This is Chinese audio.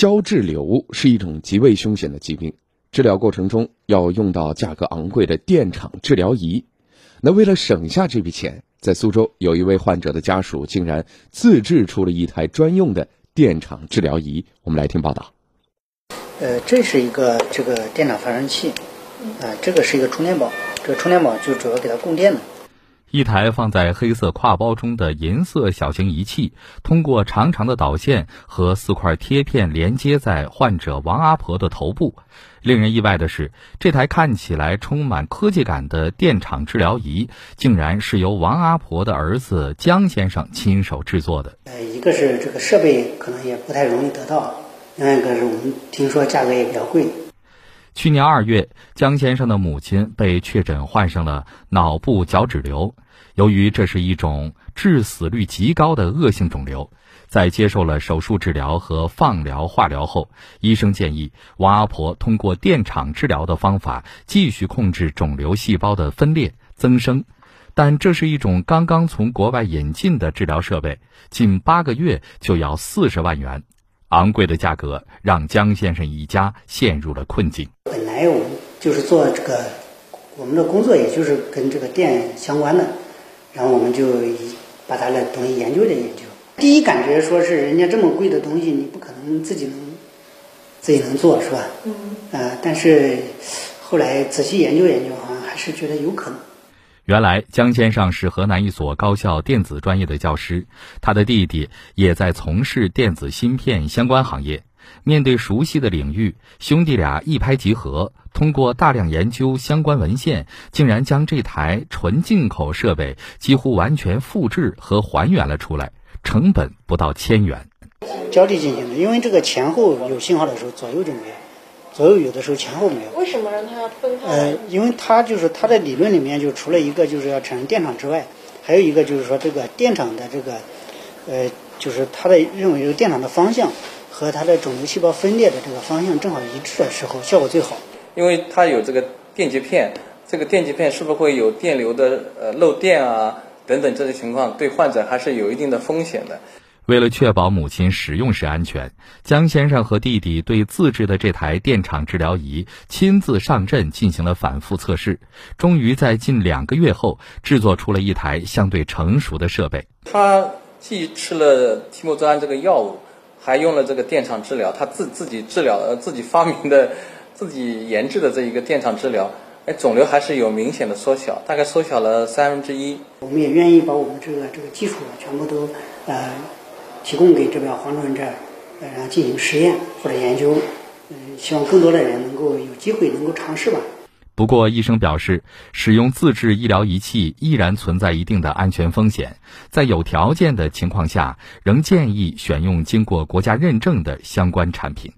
胶质瘤是一种极为凶险的疾病，治疗过程中要用到价格昂贵的电场治疗仪。那为了省下这笔钱，在苏州有一位患者的家属竟然自制出了一台专用的电场治疗仪。我们来听报道。呃，这是一个这个电场发生器，啊，这个是一个充电宝，这个充电宝就主要给它供电的。一台放在黑色挎包中的银色小型仪器，通过长长的导线和四块贴片连接在患者王阿婆的头部。令人意外的是，这台看起来充满科技感的电场治疗仪，竟然是由王阿婆的儿子江先生亲手制作的。呃，一个是这个设备可能也不太容易得到，另外一个是我们听说价格也比较贵。去年二月，江先生的母亲被确诊患上了脑部角质瘤。由于这是一种致死率极高的恶性肿瘤，在接受了手术治疗和放疗、化疗后，医生建议王阿婆通过电场治疗的方法继续控制肿瘤细胞的分裂增生。但这是一种刚刚从国外引进的治疗设备，近八个月就要四十万元。昂贵的价格让江先生一家陷入了困境。本来我们就是做这个，我们的工作也就是跟这个电相关的，然后我们就把他的东西研究了研究。第一感觉说是人家这么贵的东西，你不可能自己能自己能做是吧？嗯。呃，但是后来仔细研究研究，好像还是觉得有可能。原来江先生是河南一所高校电子专业的教师，他的弟弟也在从事电子芯片相关行业。面对熟悉的领域，兄弟俩一拍即合，通过大量研究相关文献，竟然将这台纯进口设备几乎完全复制和还原了出来，成本不到千元。交替进行的，因为这个前后有信号的时候，左右就没有。左右有的时候前后没有，为什么让它要分开？呃，因为它就是它的理论里面就除了一个就是要产生电场之外，还有一个就是说这个电场的这个，呃，就是它的认为这个电场的方向和它的肿瘤细胞分裂的这个方向正好一致的时候，效果最好。因为它有这个电极片，这个电极片是不是会有电流的呃漏电啊等等这些情况，对患者还是有一定的风险的。为了确保母亲使用时安全，江先生和弟弟对自制的这台电场治疗仪亲自上阵进行了反复测试，终于在近两个月后制作出了一台相对成熟的设备。他既吃了替莫唑胺这个药物，还用了这个电场治疗，他自自己治疗呃自己发明的、自己研制的这一个电场治疗，哎，肿瘤还是有明显的缩小，大概缩小了三分之一。我们也愿意把我们这个这个技术全部都呃。提供给这个黄主任这儿，然后进行实验或者研究，嗯，希望更多的人能够有机会能够尝试吧。不过，医生表示，使用自制医疗仪器依然存在一定的安全风险，在有条件的情况下，仍建议选用经过国家认证的相关产品。